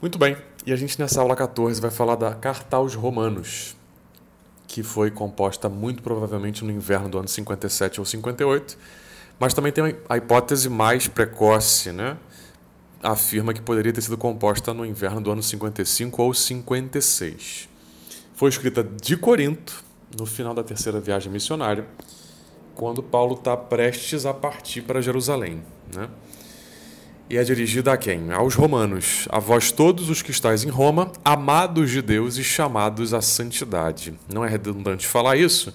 Muito bem, e a gente nessa aula 14 vai falar da Carta aos Romanos, que foi composta muito provavelmente no inverno do ano 57 ou 58, mas também tem a hipótese mais precoce, né? Afirma que poderia ter sido composta no inverno do ano 55 ou 56. Foi escrita de Corinto, no final da terceira viagem missionária, quando Paulo está prestes a partir para Jerusalém, né? E é dirigida a quem? Aos romanos. A vós todos os que estáis em Roma, amados de Deus e chamados à santidade. Não é redundante falar isso,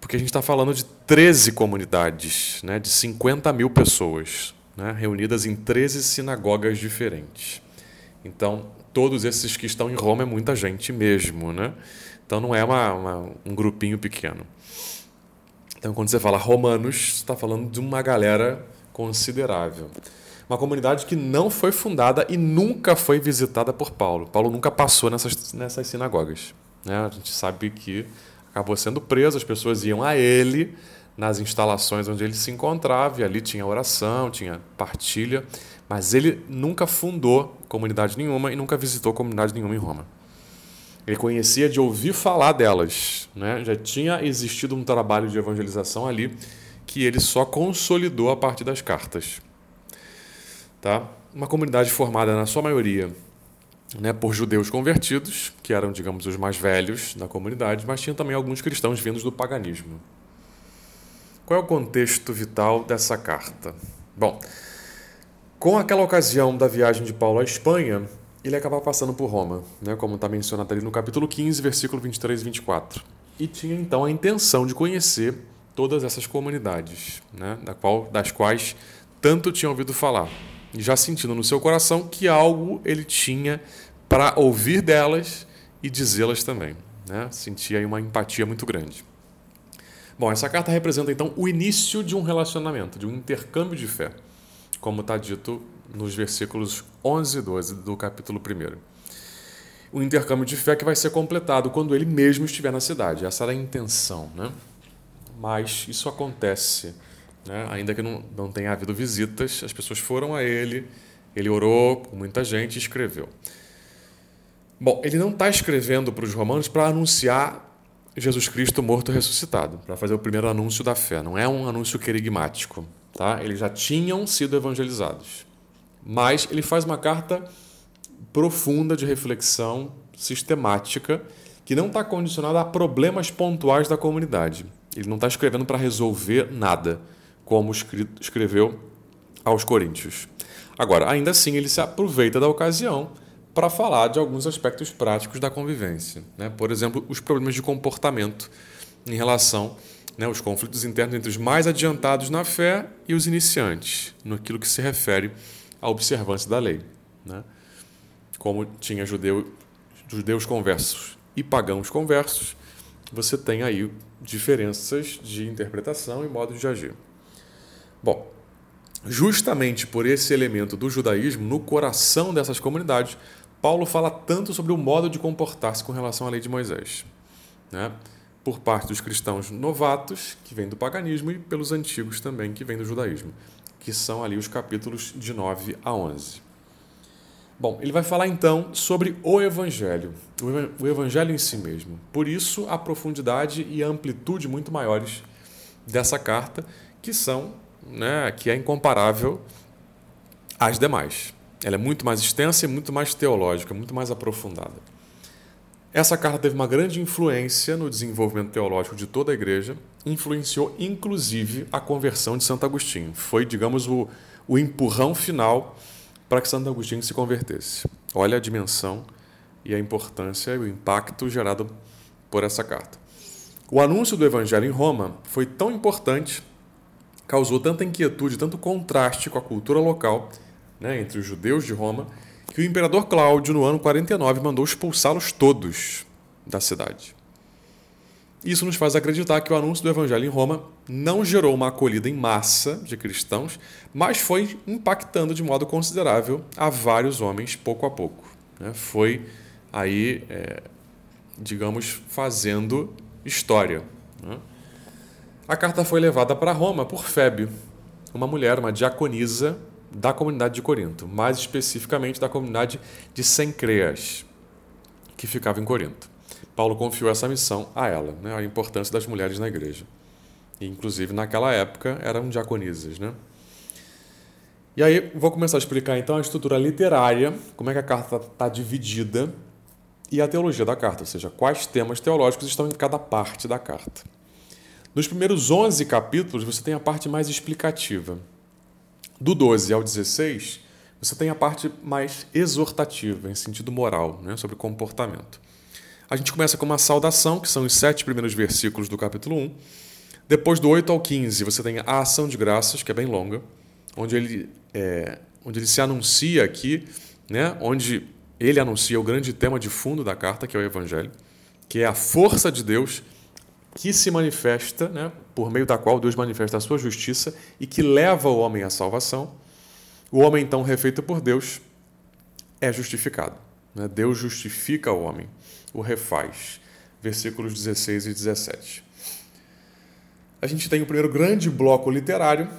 porque a gente está falando de 13 comunidades, né, de 50 mil pessoas, né, reunidas em 13 sinagogas diferentes. Então, todos esses que estão em Roma é muita gente mesmo. Né? Então, não é uma, uma, um grupinho pequeno. Então, quando você fala romanos, está falando de uma galera considerável. Uma comunidade que não foi fundada e nunca foi visitada por Paulo. Paulo nunca passou nessas, nessas sinagogas. Né? A gente sabe que acabou sendo preso, as pessoas iam a ele nas instalações onde ele se encontrava, e ali tinha oração, tinha partilha, mas ele nunca fundou comunidade nenhuma e nunca visitou comunidade nenhuma em Roma. Ele conhecia de ouvir falar delas, né? já tinha existido um trabalho de evangelização ali que ele só consolidou a partir das cartas. Tá? Uma comunidade formada, na sua maioria, né, por judeus convertidos, que eram, digamos, os mais velhos da comunidade, mas tinha também alguns cristãos vindos do paganismo. Qual é o contexto vital dessa carta? Bom, com aquela ocasião da viagem de Paulo à Espanha, ele acaba passando por Roma, né, como está mencionado ali no capítulo 15, versículo 23 e 24. E tinha então a intenção de conhecer todas essas comunidades, né, da qual, das quais tanto tinha ouvido falar já sentindo no seu coração que algo ele tinha para ouvir delas e dizê-las também. Né? Sentia aí uma empatia muito grande. Bom, essa carta representa então o início de um relacionamento, de um intercâmbio de fé, como está dito nos versículos 11 e 12 do capítulo 1. O intercâmbio de fé que vai ser completado quando ele mesmo estiver na cidade. Essa era a intenção. Né? Mas isso acontece né? Ainda que não, não tenha havido visitas, as pessoas foram a ele, ele orou com muita gente e escreveu. Bom, ele não está escrevendo para os romanos para anunciar Jesus Cristo morto e ressuscitado, para fazer o primeiro anúncio da fé. Não é um anúncio querigmático. Tá? Eles já tinham sido evangelizados. Mas ele faz uma carta profunda de reflexão sistemática que não está condicionada a problemas pontuais da comunidade. Ele não está escrevendo para resolver nada como escreveu aos Coríntios. Agora, ainda assim, ele se aproveita da ocasião para falar de alguns aspectos práticos da convivência. Né? Por exemplo, os problemas de comportamento em relação né, aos conflitos internos entre os mais adiantados na fé e os iniciantes, naquilo que se refere à observância da lei. Né? Como tinha judeu, judeus conversos e pagãos conversos, você tem aí diferenças de interpretação e modo de agir. Bom, justamente por esse elemento do judaísmo no coração dessas comunidades, Paulo fala tanto sobre o modo de comportar-se com relação à lei de Moisés. Né? Por parte dos cristãos novatos, que vêm do paganismo, e pelos antigos também, que vêm do judaísmo, que são ali os capítulos de 9 a 11. Bom, ele vai falar então sobre o Evangelho, o Evangelho em si mesmo. Por isso, a profundidade e a amplitude muito maiores dessa carta, que são né, que é incomparável às demais. Ela é muito mais extensa e muito mais teológica, muito mais aprofundada. Essa carta teve uma grande influência no desenvolvimento teológico de toda a igreja, influenciou inclusive a conversão de Santo Agostinho. Foi, digamos, o, o empurrão final para que Santo Agostinho se convertesse. Olha a dimensão e a importância e o impacto gerado por essa carta. O anúncio do evangelho em Roma foi tão importante causou tanta inquietude, tanto contraste com a cultura local né, entre os judeus de Roma, que o imperador Cláudio, no ano 49, mandou expulsá-los todos da cidade. Isso nos faz acreditar que o anúncio do evangelho em Roma não gerou uma acolhida em massa de cristãos, mas foi impactando de modo considerável a vários homens pouco a pouco. Né? Foi aí, é, digamos, fazendo história. Né? A carta foi levada para Roma por Fébio, uma mulher, uma diaconisa da comunidade de Corinto, mais especificamente da comunidade de Sencreas, que ficava em Corinto. Paulo confiou essa missão a ela, né, a importância das mulheres na igreja. E, inclusive, naquela época, eram diaconisas. Né? E aí, vou começar a explicar então a estrutura literária, como é que a carta está dividida, e a teologia da carta, ou seja, quais temas teológicos estão em cada parte da carta. Nos primeiros 11 capítulos, você tem a parte mais explicativa. Do 12 ao 16, você tem a parte mais exortativa, em sentido moral, né, sobre comportamento. A gente começa com uma saudação, que são os sete primeiros versículos do capítulo 1. Depois do 8 ao 15, você tem a ação de graças, que é bem longa, onde ele, é, onde ele se anuncia aqui, né, onde ele anuncia o grande tema de fundo da carta, que é o Evangelho, que é a força de Deus que se manifesta, né, por meio da qual Deus manifesta a sua justiça e que leva o homem à salvação. O homem, então, refeito por Deus, é justificado. Né? Deus justifica o homem o refaz. Versículos 16 e 17. A gente tem o primeiro grande bloco literário,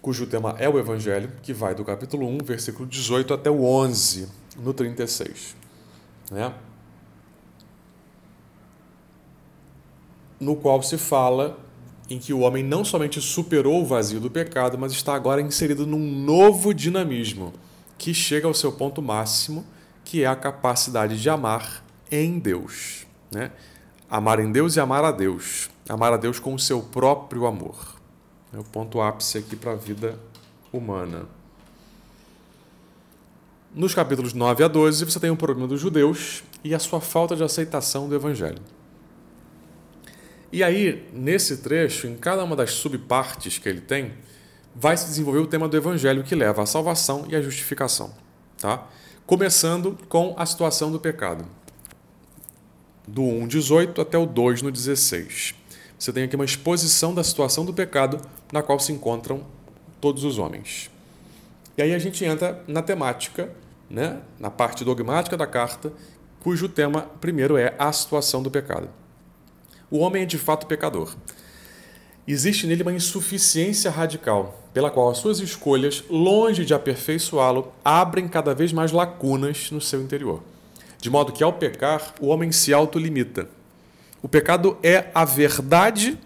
cujo tema é o Evangelho, que vai do capítulo 1, versículo 18 até o 11, no 36. Né? No qual se fala em que o homem não somente superou o vazio do pecado, mas está agora inserido num novo dinamismo que chega ao seu ponto máximo, que é a capacidade de amar em Deus. Né? Amar em Deus e amar a Deus. Amar a Deus com o seu próprio amor. É o ponto ápice aqui para a vida humana. Nos capítulos 9 a 12, você tem o problema dos judeus e a sua falta de aceitação do evangelho. E aí, nesse trecho, em cada uma das subpartes que ele tem, vai se desenvolver o tema do evangelho que leva à salvação e à justificação, tá? Começando com a situação do pecado do 1,18 até o 2 no 16. Você tem aqui uma exposição da situação do pecado na qual se encontram todos os homens. E aí a gente entra na temática, né, na parte dogmática da carta, cujo tema primeiro é a situação do pecado. O homem é de fato pecador. Existe nele uma insuficiência radical, pela qual as suas escolhas, longe de aperfeiçoá-lo, abrem cada vez mais lacunas no seu interior de modo que ao pecar o homem se autolimita. O pecado é a verdade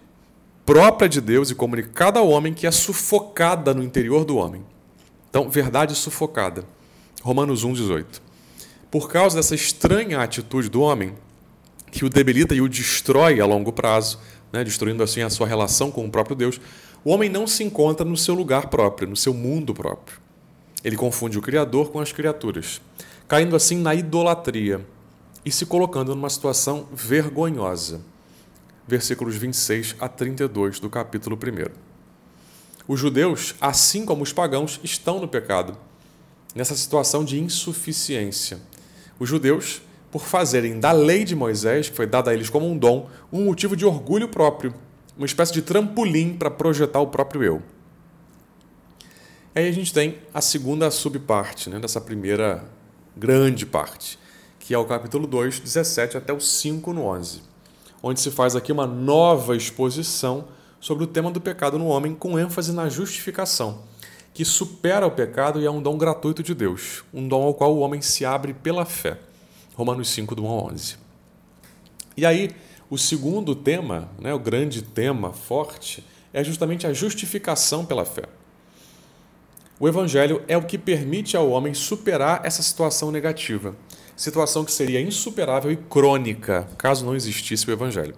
própria de Deus e comunicada ao homem que é sufocada no interior do homem. Então, verdade sufocada. Romanos 1,18. Por causa dessa estranha atitude do homem, que o debilita e o destrói a longo prazo, né, destruindo assim a sua relação com o próprio Deus, o homem não se encontra no seu lugar próprio, no seu mundo próprio. Ele confunde o Criador com as criaturas caindo assim na idolatria e se colocando numa situação vergonhosa. Versículos 26 a 32 do capítulo 1. Os judeus, assim como os pagãos, estão no pecado, nessa situação de insuficiência. Os judeus, por fazerem da lei de Moisés, que foi dada a eles como um dom, um motivo de orgulho próprio, uma espécie de trampolim para projetar o próprio eu. Aí a gente tem a segunda subparte né, dessa primeira grande parte, que é o capítulo 2, 17 até o 5 no 11, onde se faz aqui uma nova exposição sobre o tema do pecado no homem com ênfase na justificação, que supera o pecado e é um dom gratuito de Deus, um dom ao qual o homem se abre pela fé. Romanos 5, do 1 ao 11. E aí, o segundo tema, né, o grande tema forte, é justamente a justificação pela fé. O Evangelho é o que permite ao homem superar essa situação negativa, situação que seria insuperável e crônica caso não existisse o Evangelho.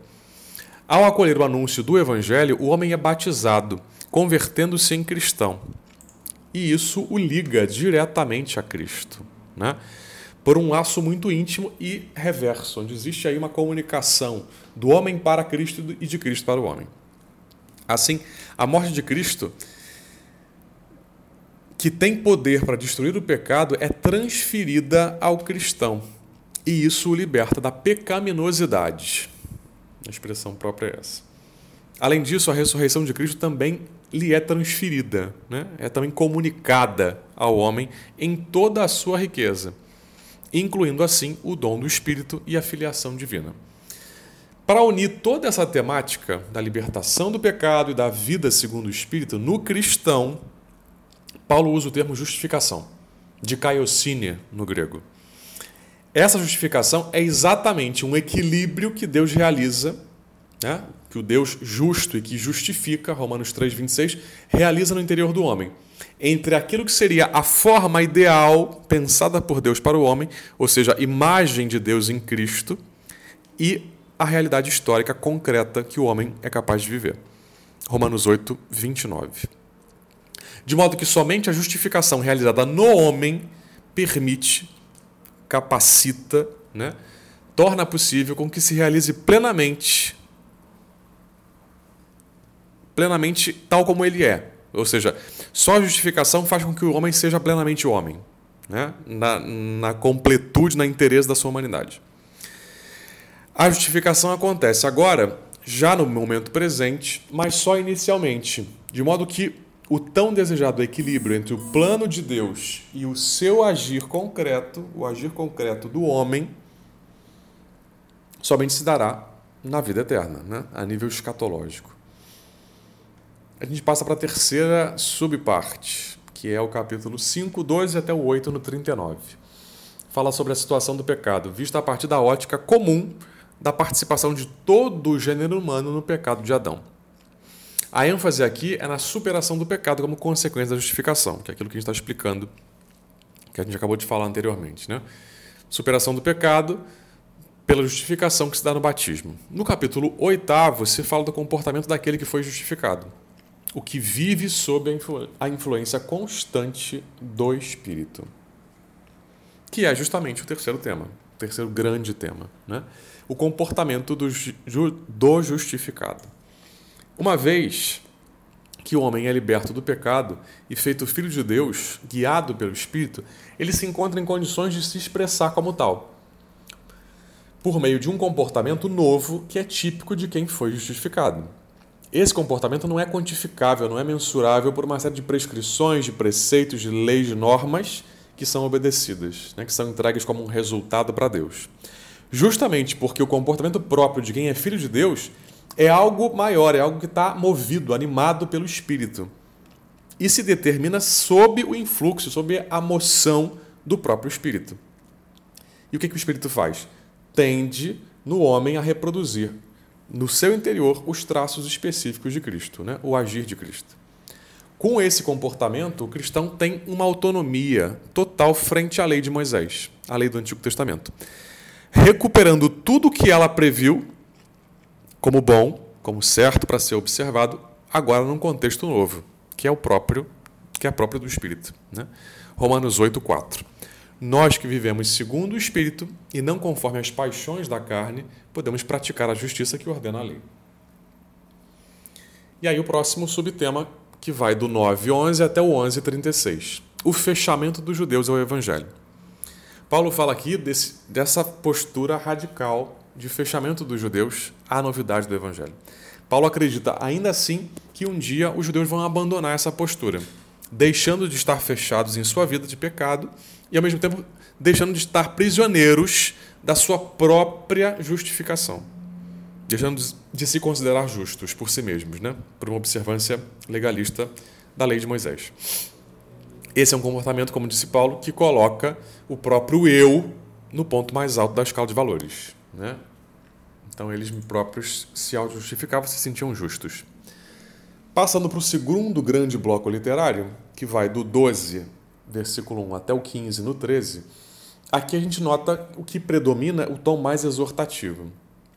Ao acolher o anúncio do Evangelho, o homem é batizado, convertendo-se em cristão. E isso o liga diretamente a Cristo, né? Por um laço muito íntimo e reverso, onde existe aí uma comunicação do homem para Cristo e de Cristo para o homem. Assim, a morte de Cristo que tem poder para destruir o pecado é transferida ao cristão. E isso o liberta da pecaminosidade. A expressão própria é essa. Além disso, a ressurreição de Cristo também lhe é transferida, né? é também comunicada ao homem em toda a sua riqueza, incluindo assim o dom do Espírito e a filiação divina. Para unir toda essa temática da libertação do pecado e da vida segundo o Espírito no cristão, Paulo usa o termo justificação, de kaiosine no grego. Essa justificação é exatamente um equilíbrio que Deus realiza, né? Que o Deus justo e que justifica, Romanos 3, 26, realiza no interior do homem. Entre aquilo que seria a forma ideal pensada por Deus para o homem, ou seja, a imagem de Deus em Cristo, e a realidade histórica concreta que o homem é capaz de viver. Romanos 8, 29. De modo que somente a justificação realizada no homem permite capacita, né, torna possível com que se realize plenamente plenamente tal como ele é. Ou seja, só a justificação faz com que o homem seja plenamente homem, né? na, na completude, na interesse da sua humanidade. A justificação acontece agora, já no momento presente, mas só inicialmente, de modo que o tão desejado equilíbrio entre o plano de Deus e o seu agir concreto, o agir concreto do homem, somente se dará na vida eterna, né? a nível escatológico. A gente passa para a terceira subparte, que é o capítulo 5, 12 até o 8 no 39. Fala sobre a situação do pecado, vista a partir da ótica comum da participação de todo o gênero humano no pecado de Adão. A ênfase aqui é na superação do pecado como consequência da justificação, que é aquilo que a gente está explicando, que a gente acabou de falar anteriormente. Né? Superação do pecado pela justificação que se dá no batismo. No capítulo 8 se fala do comportamento daquele que foi justificado, o que vive sob a, influ a influência constante do Espírito, que é justamente o terceiro tema, o terceiro grande tema, né? o comportamento do, ju do justificado. Uma vez que o homem é liberto do pecado e feito filho de Deus, guiado pelo Espírito, ele se encontra em condições de se expressar como tal, por meio de um comportamento novo que é típico de quem foi justificado. Esse comportamento não é quantificável, não é mensurável por uma série de prescrições, de preceitos, de leis, de normas que são obedecidas, né, que são entregues como um resultado para Deus. Justamente porque o comportamento próprio de quem é filho de Deus é algo maior, é algo que está movido, animado pelo espírito. E se determina sob o influxo, sob a moção do próprio espírito. E o que, que o espírito faz? Tende no homem a reproduzir no seu interior os traços específicos de Cristo, né? o agir de Cristo. Com esse comportamento, o cristão tem uma autonomia total frente à lei de Moisés, a lei do Antigo Testamento, recuperando tudo o que ela previu como bom, como certo para ser observado, agora num contexto novo, que é o próprio, que é a própria do Espírito. Né? Romanos 8, 4. Nós que vivemos segundo o Espírito e não conforme as paixões da carne, podemos praticar a justiça que ordena a lei. E aí o próximo subtema, que vai do 9.11 até o 11.36. O fechamento dos judeus ao Evangelho. Paulo fala aqui desse, dessa postura radical de fechamento dos judeus à novidade do Evangelho. Paulo acredita, ainda assim, que um dia os judeus vão abandonar essa postura, deixando de estar fechados em sua vida de pecado e, ao mesmo tempo, deixando de estar prisioneiros da sua própria justificação, deixando de se considerar justos por si mesmos, né? por uma observância legalista da lei de Moisés. Esse é um comportamento, como disse Paulo, que coloca o próprio eu no ponto mais alto da escala de valores. Né? Então eles próprios se auto-justificavam, se sentiam justos. Passando para o segundo grande bloco literário, que vai do 12, versículo 1 até o 15, no 13, aqui a gente nota o que predomina o tom mais exortativo.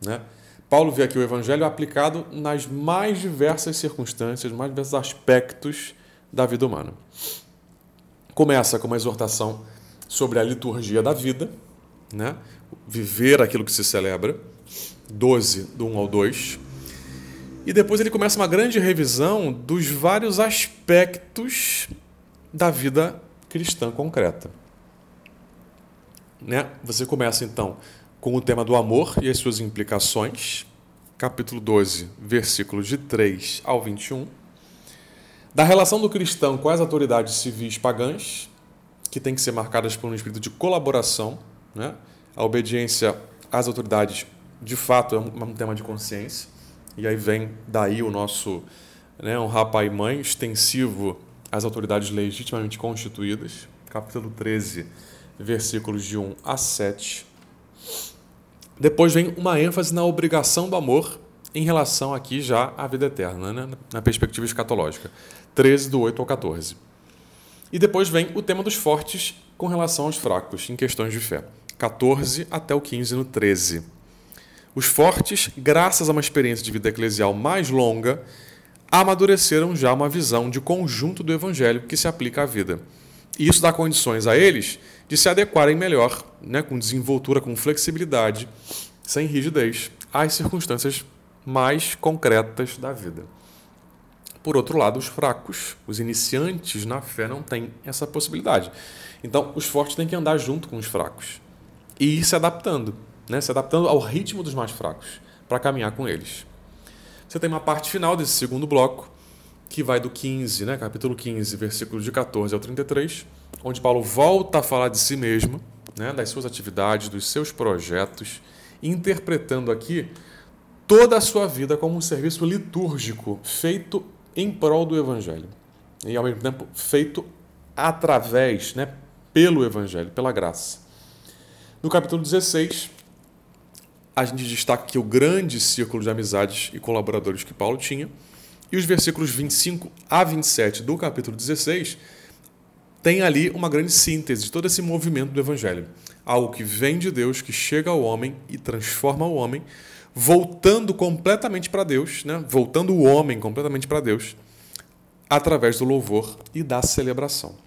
Né? Paulo vê aqui o evangelho aplicado nas mais diversas circunstâncias, mais diversos aspectos da vida humana. Começa com uma exortação sobre a liturgia da vida, né? viver aquilo que se celebra, 12, do 1 ao 2. E depois ele começa uma grande revisão dos vários aspectos da vida cristã concreta. Né? Você começa então com o tema do amor e as suas implicações, capítulo 12, versículos de 3 ao 21. Da relação do cristão com as autoridades civis pagãs, que tem que ser marcadas por um espírito de colaboração, né? A obediência às autoridades, de fato, é um tema de consciência. E aí vem daí o nosso né, um pai e mãe extensivo as autoridades legitimamente constituídas, capítulo 13, versículos de 1 a 7. Depois vem uma ênfase na obrigação do amor em relação aqui já à vida eterna, né? na perspectiva escatológica. 13, do 8 ao 14. E depois vem o tema dos fortes com relação aos fracos, em questões de fé. 14 até o 15 no 13. Os fortes, graças a uma experiência de vida eclesial mais longa, amadureceram já uma visão de conjunto do evangelho que se aplica à vida. E isso dá condições a eles de se adequarem melhor, né, com desenvoltura, com flexibilidade, sem rigidez, às circunstâncias mais concretas da vida. Por outro lado, os fracos, os iniciantes na fé, não têm essa possibilidade. Então, os fortes têm que andar junto com os fracos e ir se adaptando, né? se adaptando ao ritmo dos mais fracos, para caminhar com eles. Você tem uma parte final desse segundo bloco, que vai do 15, né? capítulo 15, versículos de 14 ao 33, onde Paulo volta a falar de si mesmo, né? das suas atividades, dos seus projetos, interpretando aqui toda a sua vida como um serviço litúrgico feito em prol do Evangelho. E ao mesmo tempo feito através, né, pelo Evangelho, pela graça. No capítulo 16, a gente destaca aqui o grande círculo de amizades e colaboradores que Paulo tinha. E os versículos 25 a 27 do capítulo 16 tem ali uma grande síntese de todo esse movimento do Evangelho. Algo que vem de Deus, que chega ao homem e transforma o homem, voltando completamente para Deus, né? voltando o homem completamente para Deus, através do louvor e da celebração.